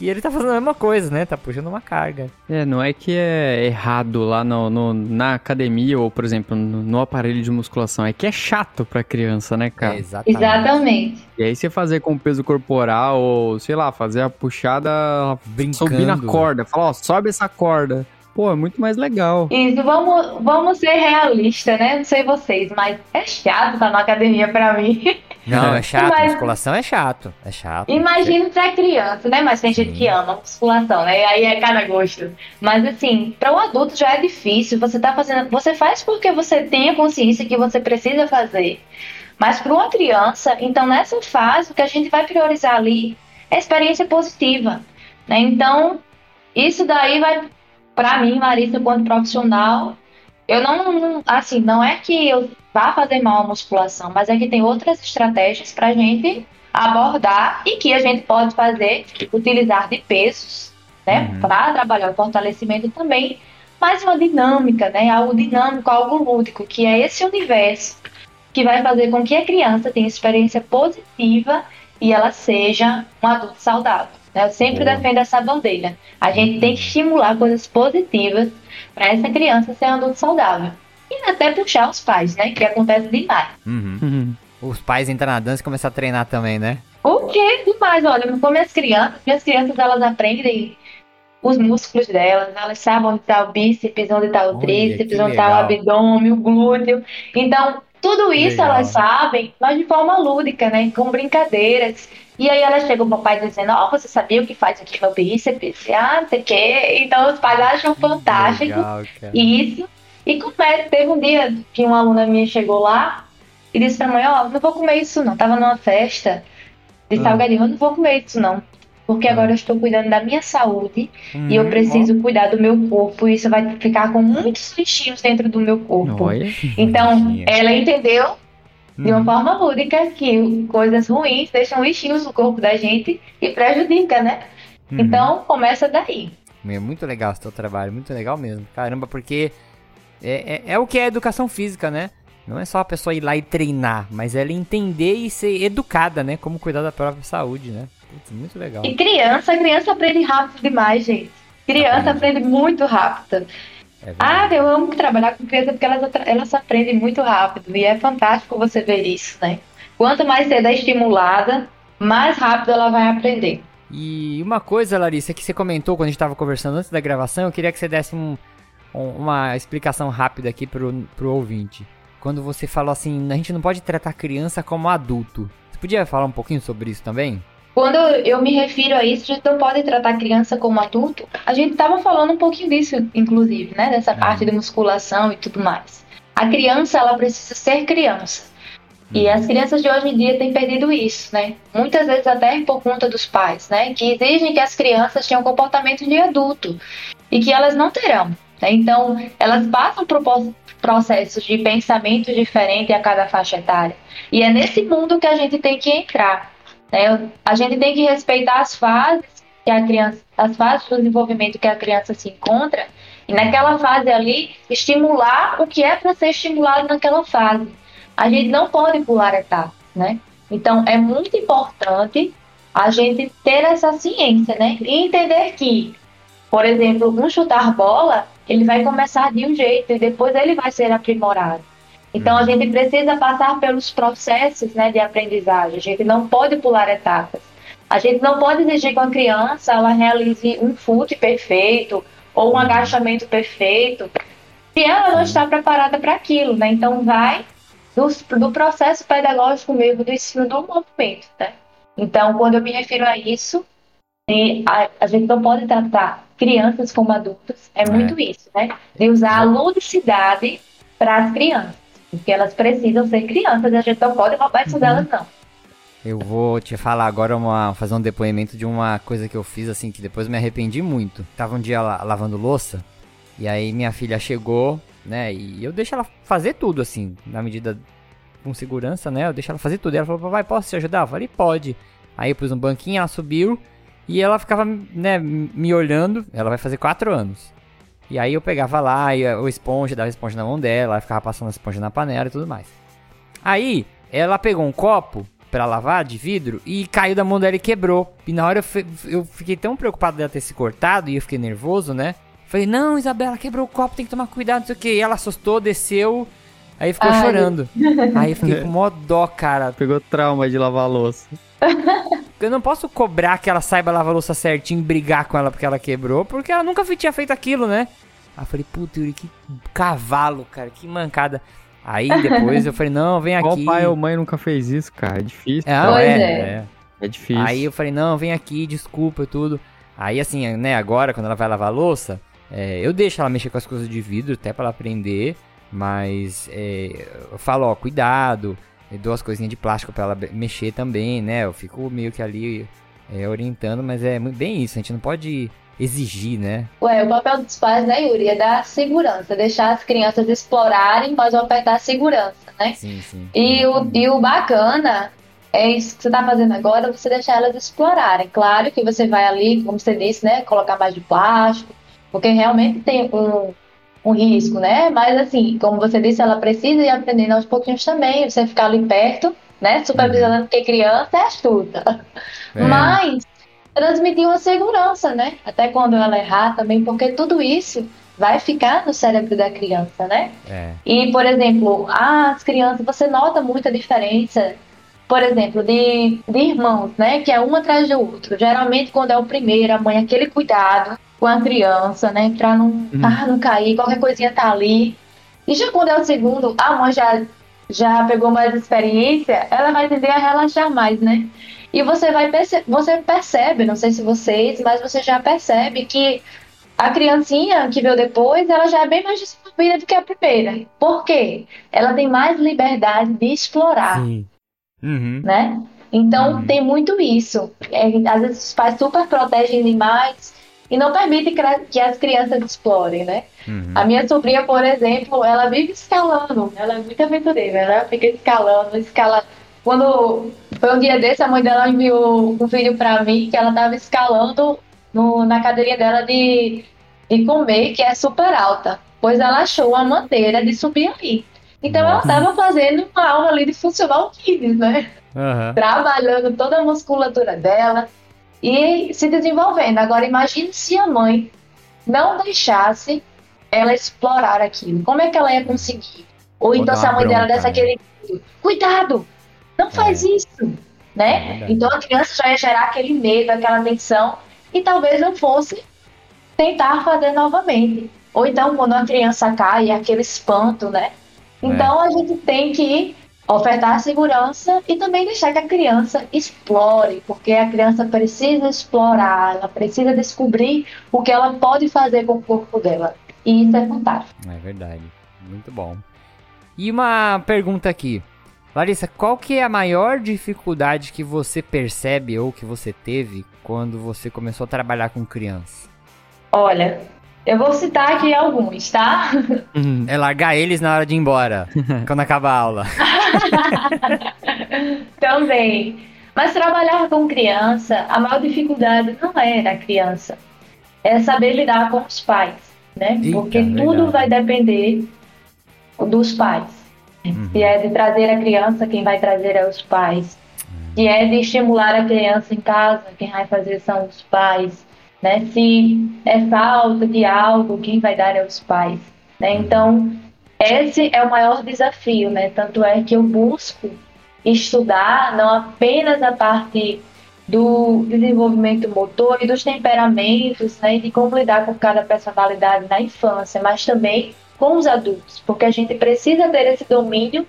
E ele tá fazendo a mesma coisa, né? Tá puxando uma carga. É, não é que é errado lá no, no- na academia ou, por exemplo, no, no aparelho de musculação. É que é chato pra criança, né, cara? É, exatamente. Exatamente. E aí você fazer com peso corporal ou, sei lá, fazer a puxada, Brincando. subir na corda. Falar, ó, sobe essa corda. Pô, é muito mais legal. Isso, vamos, vamos ser realistas, né? Não sei vocês, mas é chato estar na academia pra mim. Não, é chato. Mas- Musculação é chato. É chato. Imagino pra criança, né? Mas tem gente Sim. que ama musculação, né? Aí é cada gosto. Mas assim, para o adulto já é difícil. Você tá fazendo. Você faz porque você tem a consciência que você precisa fazer. Mas para uma criança, então nessa fase, o que a gente vai priorizar ali é a experiência positiva. Né? Então, isso daí vai, para mim, Larissa, quanto profissional, eu não, não- assim, não é que eu vá fazer mal a musculação, mas é que tem outras estratégias para a gente abordar e que a gente pode fazer, utilizar de pesos, né, Uhum. para trabalhar o fortalecimento também, mas uma dinâmica, né, algo dinâmico, algo lúdico, que é esse universo que vai fazer com que a criança tenha experiência positiva e ela seja um adulto saudável. né? Eu sempre defendo essa bandeira. A gente tem que estimular coisas positivas para essa criança ser um adulto saudável. E até puxar os pais, né? Que acontece demais. Uhum. Os pais entram na dança e começam a treinar também, né? O que demais? Olha, como as crianças, minhas crianças elas aprendem os músculos delas, elas sabem onde está o bíceps, onde está o Olha, tríceps, onde está o abdômen, o glúteo. Então, tudo isso Legal. elas sabem, mas de forma lúdica, né? Com brincadeiras. E aí elas chegam pro papai dizendo, ó, você sabia o que faz aqui no bíceps? Ah, não sei o quê. Então os pais acham fantástico Legal, isso. E começa, teve um dia que uma aluna minha chegou lá e disse pra mãe, ó, não vou comer isso não. Tava numa festa de Ah. salgadinho, eu não vou comer isso não. Porque Ah. agora eu estou cuidando da minha saúde Hum, e eu preciso cuidar do meu corpo. E isso vai ficar com muitos bichinhos dentro do meu corpo. Olha. Então, bonitinho. ela entendeu de uma Uhum. forma lúdica que coisas ruins deixam bichinhos no corpo da gente e prejudica, né? Uhum. Então, começa daí. É muito legal esse teu trabalho, muito legal mesmo. Caramba, porque é, é, é o que é educação física, né? Não é só a pessoa ir lá e treinar, mas ela entender e ser educada, né? Como cuidar da própria saúde, né? Putz, muito legal. E criança, criança aprende rápido demais, gente. Criança aprende muito rápido. É Ah, eu amo trabalhar com criança porque elas, elas aprendem muito rápido. E é fantástico você ver isso, né? Quanto mais cedo é estimulada, mais rápido ela vai aprender. E uma coisa, Larissa, que você comentou quando a gente tava conversando antes da gravação, eu queria que você desse um- uma explicação rápida aqui pro, pro ouvinte. Quando você falou assim, a gente não pode tratar criança como adulto. Você podia falar um pouquinho sobre isso também? Quando eu me refiro a isso, a gente não pode tratar a criança como adulto. A gente estava falando um pouquinho disso, inclusive, né? Dessa parte de musculação e tudo mais. A criança, ela precisa ser criança. E as crianças de hoje em dia têm perdido isso, né? Muitas vezes até por conta dos pais, né? Que exigem que as crianças tenham comportamento de adulto e que elas não terão. Né? Então, elas passam por po- processos de pensamento diferente a cada faixa etária. E é nesse mundo que a gente tem que entrar. Né? A gente tem que respeitar as fases que a criança, as fases do desenvolvimento que a criança se encontra e naquela fase ali estimular o que é para ser estimulado naquela fase. A gente não pode pular etapas, né? Então é muito importante a gente ter essa ciência, né? E entender que, por exemplo, um chutar bola, ele vai começar de um jeito e depois ele vai ser aprimorado. Então a gente precisa passar pelos processos, né, de aprendizagem. A gente não pode pular etapas. A gente não pode exigir que a criança ela realize um fute perfeito ou um agachamento perfeito se ela não está preparada para aquilo, né? Então vai do, do processo pedagógico mesmo do ensino do movimento, né? Então, quando eu me refiro a isso, a, a gente não pode tratar crianças como adultos, é, é. muito isso, né? De usar a ludicidade para as crianças, porque elas precisam ser crianças a gente não pode roubar isso uhum. delas, não. Eu vou te falar agora, uma, fazer um depoimento de uma coisa que eu fiz, assim, que depois me arrependi muito. Tava um dia lavando louça, e aí minha filha chegou, né, e eu deixo ela fazer tudo, assim, na medida com segurança, né, eu deixo ela fazer tudo. E ela falou, vai, posso te ajudar? Eu falei, pode. Aí eu pus um banquinho, ela subiu, e ela ficava, né, me olhando, ela vai fazer quatro anos. E aí eu pegava lá, e o esponja, dava esponja na mão dela, ela ficava passando a esponja na panela e tudo mais. Aí, ela pegou um copo para lavar de vidro e caiu da mão dela e quebrou. E na hora eu, eu fiquei tão preocupado dela ter se cortado e eu fiquei nervoso, né? Falei, não, Isabela, quebrou o copo, tem que tomar cuidado, não sei o que. E ela assustou, desceu, aí ficou Ai. chorando. aí eu fiquei com mó dó, cara. Pegou trauma de lavar a louça. Eu não posso cobrar que ela saiba lavar a louça certinho e brigar com ela porque ela quebrou, porque ela nunca tinha feito aquilo, né? Aí eu falei, puta, Yuri, que cavalo, cara, que mancada. Aí depois eu falei, não, vem aqui. Qual pai ou mãe nunca fez isso, cara? É difícil. É, pois é, é. é. É difícil. Aí eu falei, não, vem aqui, desculpa e tudo. Aí assim, né, agora quando ela vai lavar a louça, é, eu deixo ela mexer com as coisas de vidro até pra ela aprender. Mas é, eu falo, ó, cuidado. Eu dou as coisinhas de plástico pra ela mexer também, né? Eu fico meio que ali é, orientando, mas é bem isso. A gente não pode exigir, né? Ué, o papel dos pais, né, Yuri, é dar segurança, deixar as crianças explorarem, mas apertar segurança, né? Sim, sim. E o, e o bacana é isso que você está fazendo agora, você deixar elas explorarem. Claro que você vai ali, como você disse, né, colocar mais de plástico, porque realmente tem um, um risco, né? Mas assim, como você disse, ela precisa ir aprendendo aos pouquinhos também, você ficar ali perto, né, supervisionando, uhum. porque criança é astuta. É. Mas transmitir uma segurança, né? Até quando ela errar também, porque tudo isso vai ficar no cérebro da criança, né? É. E, por exemplo, as crianças, você nota muita diferença, por exemplo, de, de irmãos, né? Que é um atrás do outro. Geralmente, quando é o primeiro, a mãe, aquele cuidado com a criança, né? Pra não, uhum. ah, não cair, qualquer coisinha tá ali. E já quando é o segundo, a mãe já, já pegou mais experiência, ela vai tender a relaxar mais, né? E você vai perce você percebe, não sei se vocês, mas você já percebe que a criancinha que veio depois, ela já é bem mais desenvolvida do que a primeira. Por quê? Ela tem mais liberdade de explorar. Sim. Uhum. Né? Então uhum. tem muito isso. É, às vezes os pais super protegem demais e não permitem que as crianças explorem, né? Uhum. A minha sobrinha, por exemplo, ela vive escalando. Ela é muito aventureira. Ela fica escalando, escala quando foi um dia desse, a mãe dela enviou um vídeo para mim que ela tava escalando no, na cadeirinha dela de, de comer, que é super alta. Pois ela achou uma maneira de subir ali. Então Nossa. ela tava fazendo uma aula ali de funcional kids, né? Uhum. Trabalhando toda a musculatura dela e se desenvolvendo. Agora imagine se a mãe não deixasse ela explorar aquilo. Como é que ela ia conseguir? Ou Vou então se a mãe bronca, dela desse né? aquele cuidado, não faz é. isso, né? É então a criança já ia gerar aquele medo, aquela tensão, e talvez não fosse tentar fazer novamente. Ou então quando a criança cai, aquele espanto, né? Então é. a gente tem que ofertar segurança e também deixar que a criança explore, porque a criança precisa explorar, ela precisa descobrir o que ela pode fazer com o corpo dela. E isso é fantástico. É verdade. Muito bom. E uma pergunta aqui. Larissa, qual que é a maior dificuldade que você percebe ou que você teve quando você começou a trabalhar com criança? Olha, eu vou citar aqui alguns, tá? Uhum. É largar eles na hora de ir embora, quando acaba a aula. Também. Mas trabalhar com criança, a maior dificuldade não é a criança, é saber lidar com os pais, né? Eita, Porque legal. tudo vai depender dos pais. Uhum. Se é de trazer a criança, quem vai trazer é os pais. Se é de estimular a criança em casa, quem vai fazer são os pais. Né? Se é falta de algo, quem vai dar é os pais. Né? Então, esse é o maior desafio. Né? Tanto é que eu busco estudar não apenas a parte do desenvolvimento motor e dos temperamentos, né, e de como lidar com cada personalidade na infância, mas também com os adultos, porque a gente precisa ter esse domínio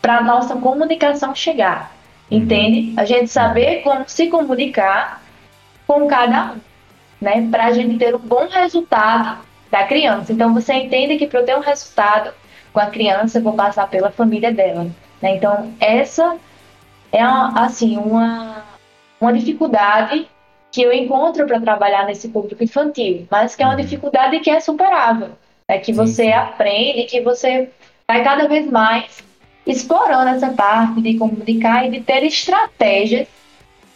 para a nossa comunicação chegar, entende? A gente saber como se comunicar com cada um, né, para a gente ter um bom resultado da criança. Então você entende que para eu ter um resultado com a criança, eu vou passar pela família dela, né? Então essa é assim uma uma dificuldade que eu encontro para trabalhar nesse público infantil, mas que é uma dificuldade que é superável. É que você aprende, que você vai cada vez mais explorando essa parte de comunicar e de ter estratégias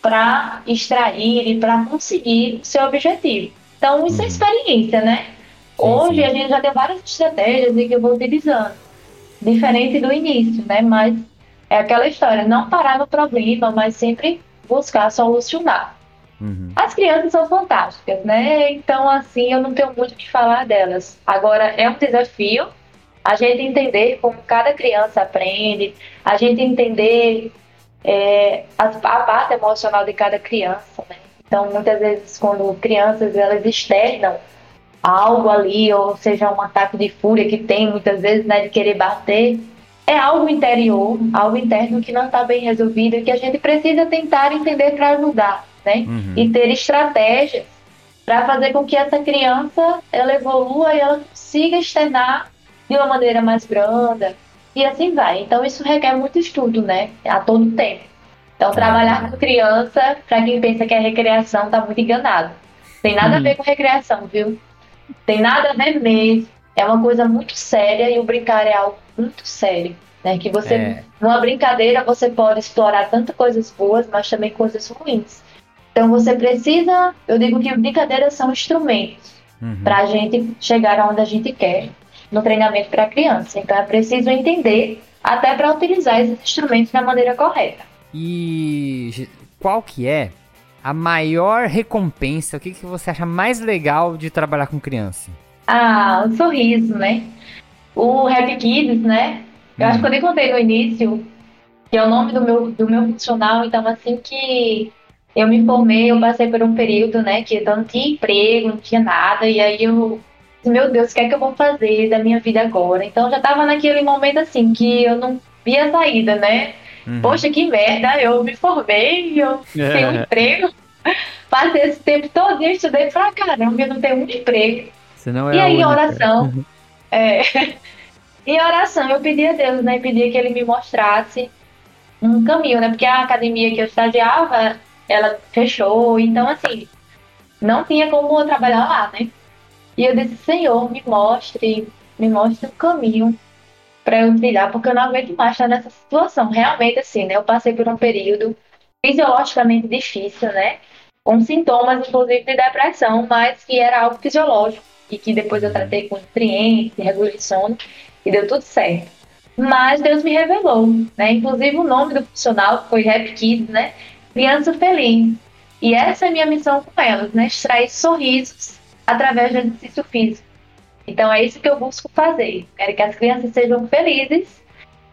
para extrair e para conseguir o seu objetivo. Então, isso é experiência, né? Hoje a gente já tem várias estratégias e que eu vou utilizando, diferente do início, né? Mas é aquela história, não parar no problema, mas sempre buscar solucionar. Uhum. As crianças são fantásticas, né? Então, assim, eu não tenho muito o que falar delas. Agora, é um desafio a gente entender como cada criança aprende, a gente entender é, a, a parte emocional de cada criança, né? Então, muitas vezes, quando crianças elas externam algo ali, ou seja, um ataque de fúria que tem muitas vezes, né, de querer bater, é algo interior, algo interno que não está bem resolvido e que a gente precisa tentar entender para ajudar, né? Uhum. E ter estratégias para fazer com que essa criança ela evolua e ela consiga externar de uma maneira mais branda e assim vai. Então isso requer muito estudo, né? A todo tempo. Então trabalhar com criança, para quem pensa que é recreação, tá muito enganado. Tem nada a ver com recreação, viu? Tem nada a ver mesmo. É uma coisa muito séria e o brincar é algo muito sério. Né? Que você, É. numa brincadeira, você pode explorar tanto coisas boas, mas também coisas ruins. Então você precisa, eu digo que brincadeiras são instrumentos Uhum. para a gente chegar aonde a gente quer no treinamento para criança. Então é preciso entender até para utilizar esses instrumentos da maneira correta. E qual que é a maior recompensa? O que, que você acha mais legal de trabalhar com criança? Ah, o sorriso, né? O Happy Kids, né? Eu acho que eu nem contei no início, que é o nome do meu, do meu funcional. Então, assim que eu me formei, eu passei por um período, né, que eu não tinha emprego, não tinha nada. E aí eu meu Deus, o que é que eu vou fazer da minha vida agora? Então, já tava naquele momento, assim, que eu não via saída, né? Uhum. Poxa, que merda, eu me formei, eu tenho um emprego. Passei esse tempo todo e estudei pra caramba, eu não tenho um emprego. Você não é E aí, oração, é, em oração, eu pedi a Deus, né? Pedia que ele me mostrasse um caminho, né? Porque a academia que eu estagiava, ela fechou, então, assim, não tinha como eu trabalhar lá, né? E eu disse, Senhor, me mostre, me mostre um caminho para eu trilhar, porque eu não aguento mais estar nessa situação. Realmente, assim, né? Eu passei por um período fisiologicamente difícil, né? Com sintomas, inclusive, de depressão, mas que era algo fisiológico e que depois eu tratei com nutrientes, regulei sono e deu tudo certo. Mas Deus me revelou, né? Inclusive o nome do funcional foi Happy Kids, né? Criança Feliz. E essa é a minha missão com elas, né? Extrair sorrisos através do exercício físico. Então é isso que eu busco fazer. Quero que as crianças sejam felizes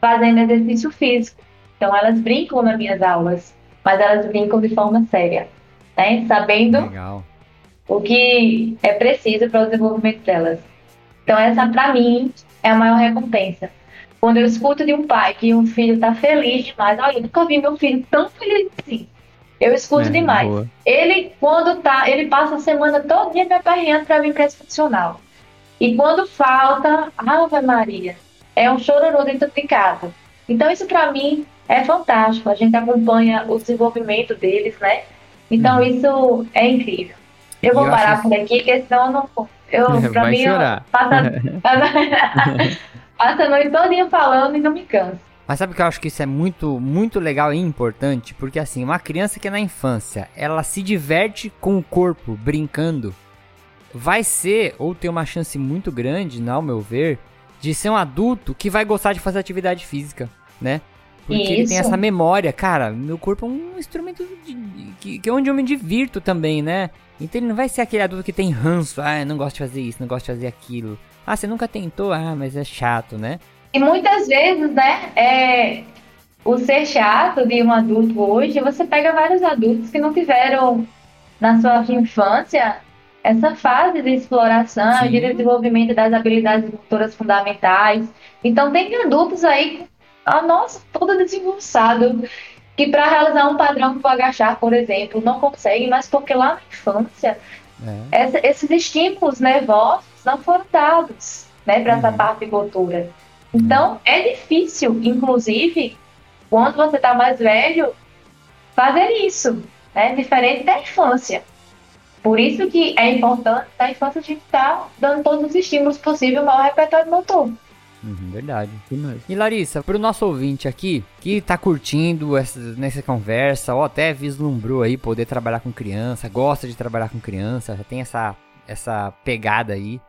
fazendo exercício físico. Então elas brincam nas minhas aulas, mas elas brincam de forma séria, né? Sabendo Legal. o que é preciso para o desenvolvimento delas. Então essa para mim é a maior recompensa. Quando eu escuto de um pai que um filho está feliz demais, olha, eu nunca vi meu filho tão feliz assim. Eu escuto É, demais. boa. Ele, quando tá, ele passa a semana todo dia me aperreando para vir para esse funcional. E quando falta, Ave Maria, é um chororô dentro de casa. Então isso para mim é fantástico. A gente acompanha o desenvolvimento deles, né? Então isso é incrível. Eu vou Uhum. Eu parar acho por aqui, porque senão eu não. Eu, pra Vai mim, eu chorar. passo, a- passo a noite todinha falando e não me canso. Mas sabe que eu acho que isso é muito, muito legal e importante? Porque assim, uma criança que é na infância, ela se diverte com o corpo, brincando, vai ser, ou tem uma chance muito grande, ao meu ver, de ser um adulto que vai gostar de fazer atividade física, né? Porque Isso. ele tem essa memória, cara, meu corpo é um instrumento de, que, que é onde eu me divirto também, né? Então ele não vai ser aquele adulto que tem ranço, ah, eu não gosto de fazer isso, não gosto de fazer aquilo. Ah, você nunca tentou? Ah, mas é chato, né? E muitas vezes, né, é, o ser chato de um adulto hoje, você pega vários adultos que não tiveram na sua infância essa fase de exploração, Sim. de desenvolvimento das habilidades motoras fundamentais. Então tem adultos aí, a nossa, todo desengonçado, que para realizar um padrão do agachar, por exemplo, não consegue, mas porque lá na infância é. essa, esses estímulos nervosos não foram dados né, para uhum. essa parte motora. Então é difícil, inclusive, quando você está mais velho, fazer isso, né, diferente da infância. Por isso que é importante na infância a gente estar tá dando todos os estímulos possíveis ao repertório motor. Uhum, verdade. E Larissa, para o nosso ouvinte aqui, que está curtindo essa, nessa conversa, ou até vislumbrou aí poder trabalhar com criança, gosta de trabalhar com criança, já tem essa, essa pegada aí.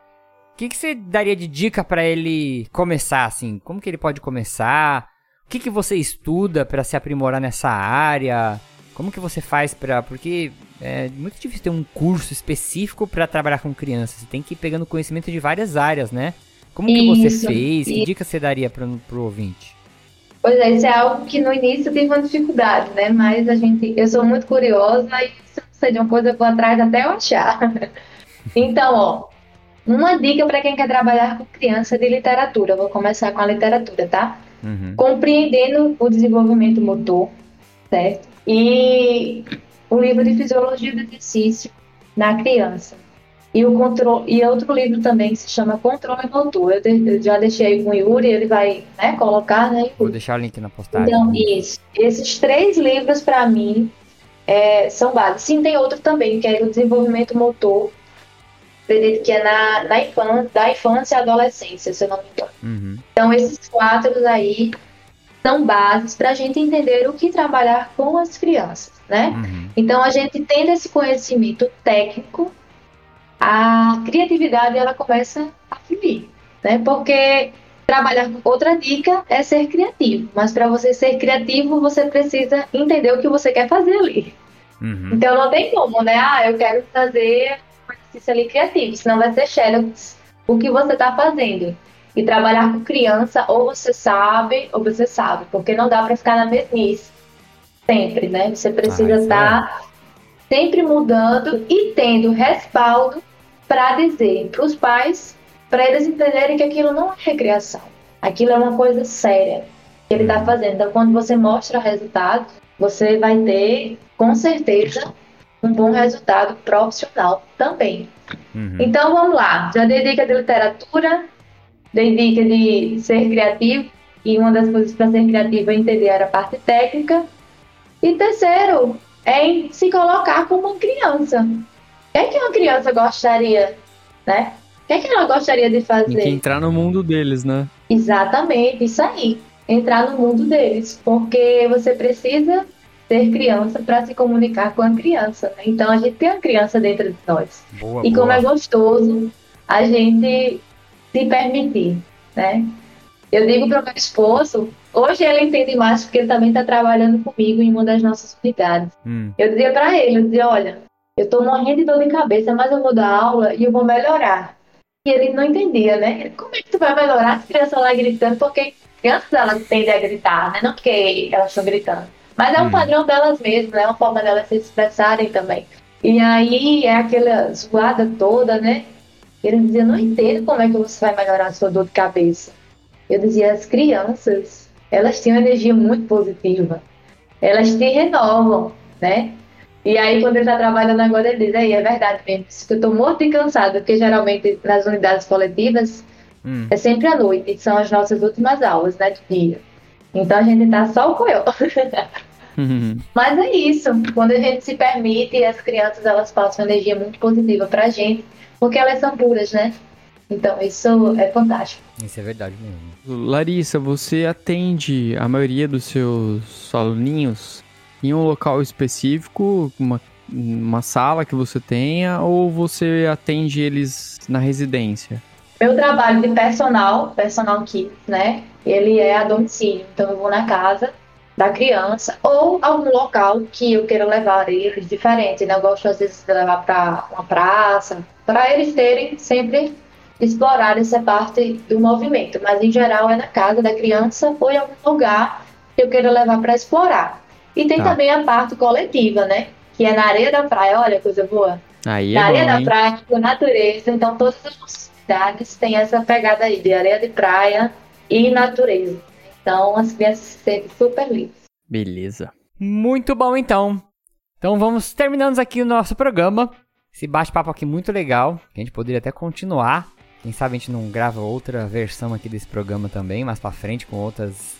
O que, que você daria de dica para ele começar, assim? Como que ele pode começar? O que, que você estuda para se aprimorar nessa área? Como que você faz para... Porque é muito difícil ter um curso específico para trabalhar com crianças. Você tem que ir pegando conhecimento de várias áreas, né? Como que isso, você fez? Que dica você daria para o ouvinte? Pois é, isso é algo que no início tive uma dificuldade, né? Mas a gente, eu sou muito curiosa e se não sei de uma coisa eu vou atrás até eu achar. então, ó, uma dica para quem quer trabalhar com criança de literatura. Vou começar com a literatura, tá? Uhum. Compreendendo o desenvolvimento motor, certo? E o livro de Fisiologia do Exercício na Criança. E, o controle, e outro livro também que se chama Controle Motor. Eu, de, eu já deixei aí com o Yuri, ele vai né, colocar, né? Vou deixar o link na postagem. Então, isso. Esses três livros, para mim, é, são básicos. Sim, tem outro também, que é o Desenvolvimento Motor. Acredito que é na, na infância, da infância e adolescência, se eu não me engano. Uhum. Então, esses quatro aí são bases para a gente entender o que trabalhar com as crianças, né? Uhum. Então, a gente tendo esse conhecimento técnico, a criatividade ela começa a fluir, né? Porque trabalhar outra dica é ser criativo, mas para você ser criativo, você precisa entender o que você quer fazer ali. Uhum. Então, não tem como, né? Ah, eu quero fazer exercício ali criativo, senão vai ser Xerox o que você está fazendo. E trabalhar com criança, ou você sabe, ou você sabe, porque não dá para ficar na mesmice sempre, né? Você precisa ah, estar é. sempre mudando e tendo respaldo para dizer para os pais, para eles entenderem que aquilo não é recreação, aquilo é uma coisa séria que ele está fazendo. Então, quando você mostra resultado, você vai ter, com certeza, um bom resultado profissional também. Uhum. Então, vamos lá. Já dei dica de literatura, dei dica de ser criativo, e uma das coisas para ser criativo é entender a parte técnica. E terceiro, é em se colocar como uma criança. O que é que uma criança gostaria, né? O que é que ela gostaria de fazer? Entrar no mundo deles, né? Exatamente, isso aí. Entrar no mundo deles. Porque você precisa ser criança para se comunicar com a criança. Né? Então a gente tem a criança dentro de nós. Boa, e como boa. é gostoso a gente se permitir, né? Eu digo para o meu esposo, hoje ele entende mais porque ele também está trabalhando comigo em uma das nossas unidades. Hum. Eu dizia para ele, eu dizia, olha, eu estou morrendo de dor de cabeça, mas eu vou dar aula e eu vou melhorar. E ele não entendia, né? Como é que tu vai melhorar as crianças lá gritando? Porque crianças elas tendem a gritar, né? Não porque elas estão gritando. Mas é um hum. padrão delas mesmas, é né? uma forma delas se expressarem também. E aí é aquela zoada toda, né? Ele dizia, não entendo como é que você vai melhorar a sua dor de cabeça. Eu dizia, as crianças, elas têm uma energia muito positiva. Elas te renovam, né? E aí, quando ele está trabalhando agora, ele diz, aí, é verdade mesmo, eu estou morto e cansado, porque geralmente nas unidades coletivas hum. é sempre à noite, são as nossas últimas aulas, né, do dia. Então a gente tá só o coió. Uhum. Mas é isso, quando a gente se permite, as crianças elas passam energia muito positiva pra gente, porque elas são puras, né? Então isso é fantástico. Isso é verdade mesmo. Larissa, você atende a maioria dos seus aluninhos em um local específico, uma, uma sala que você tenha, ou você atende eles na residência? Meu trabalho de personal, personal kit, né? Ele é a domicílio. Então eu vou na casa da criança ou algum local que eu queira levar eles diferente. Né? Eu gosto às vezes de levar para uma praça, para eles terem sempre explorar essa parte do movimento. Mas em geral é na casa da criança ou em algum lugar que eu queira levar para explorar. E tem tá. também a parte coletiva, né? Que é na areia da praia, olha coisa boa. Aí na é areia bom, da hein? praia, com natureza. Então todas as cidades têm essa pegada aí de areia de praia e natureza. Então as crianças se sentem super livres. Beleza. Muito bom então. Então vamos terminando aqui o nosso programa. Esse bate-papo aqui muito legal. Que a gente poderia até continuar. Quem sabe a gente não grava outra versão aqui desse programa também, mais pra frente, com outras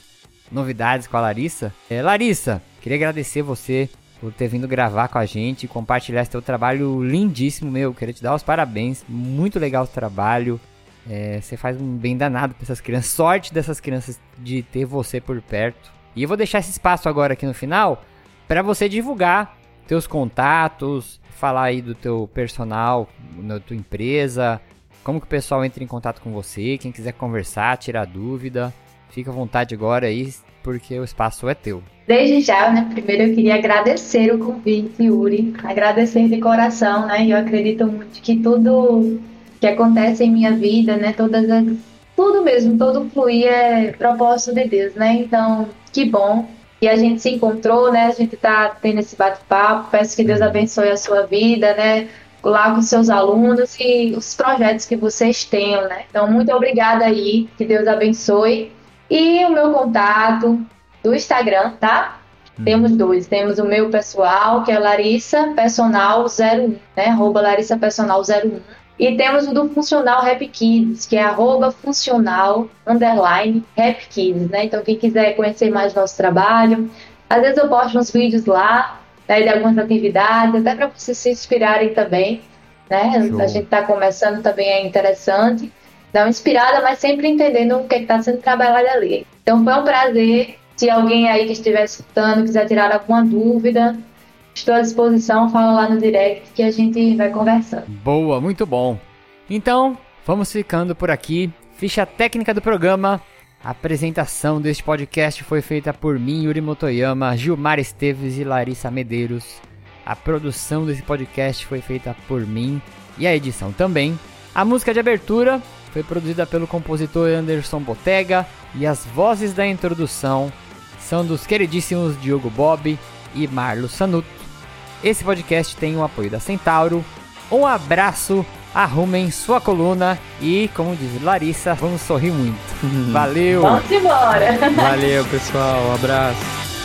novidades com a Larissa. É, Larissa, queria agradecer você por ter vindo gravar com a gente, compartilhar esse teu trabalho lindíssimo, meu. Queria te dar os parabéns. Muito legal o trabalho. É, você faz um bem danado para essas crianças. Sorte dessas crianças de ter você por perto. E eu vou deixar esse espaço agora aqui no final para você divulgar teus contatos, falar aí do teu personal, na tua empresa, como que o pessoal entra em contato com você, quem quiser conversar, tirar dúvida, fica à vontade agora aí, porque o espaço é teu. Desde já, né, primeiro eu queria agradecer o convite, Yuri, agradecer de coração, né, eu acredito muito que tudo que acontece em minha vida, né, todas as, tudo mesmo, todo fluir é propósito de Deus, né, então, que bom que a gente se encontrou, né, a gente tá tendo esse bate-papo, peço que Deus abençoe a sua vida, né, lá com seus alunos e os projetos que vocês tenham, né, então, muito obrigada aí, que Deus abençoe, e o meu contato do Instagram, tá? Temos dois. Temos o meu pessoal, que é Larissa Personal 01, né? Arroba Larissa Personal 01. E temos o do Funcional Rap Kids, que é arroba funcional underline Rap Kids, né? Então, quem quiser conhecer mais nosso trabalho, às vezes eu posto uns vídeos lá, né, de algumas atividades, até para vocês se inspirarem também, né? Show. A gente está começando também, é interessante dar uma inspirada, mas sempre entendendo o que está sendo trabalhado ali. Então foi um prazer. Se alguém aí que estiver escutando quiser tirar alguma dúvida, estou à disposição, fala lá no direct que a gente vai conversando. Boa, muito bom. Então, vamos ficando por aqui. Ficha técnica do programa. A apresentação deste podcast foi feita por mim, Yuri Motoyama, Gilmar Esteves e Larissa Medeiros. A produção desse podcast foi feita por mim e a edição também. A música de abertura foi produzida pelo compositor Anderson Botega e as vozes da introdução são dos queridíssimos Diogo Bob e Marlo Sanuto. Esse podcast tem o apoio da Centauro. Um abraço, arrumem sua coluna e, como diz Larissa, vamos sorrir muito. Valeu! Vamos embora! Valeu, pessoal. Um abraço.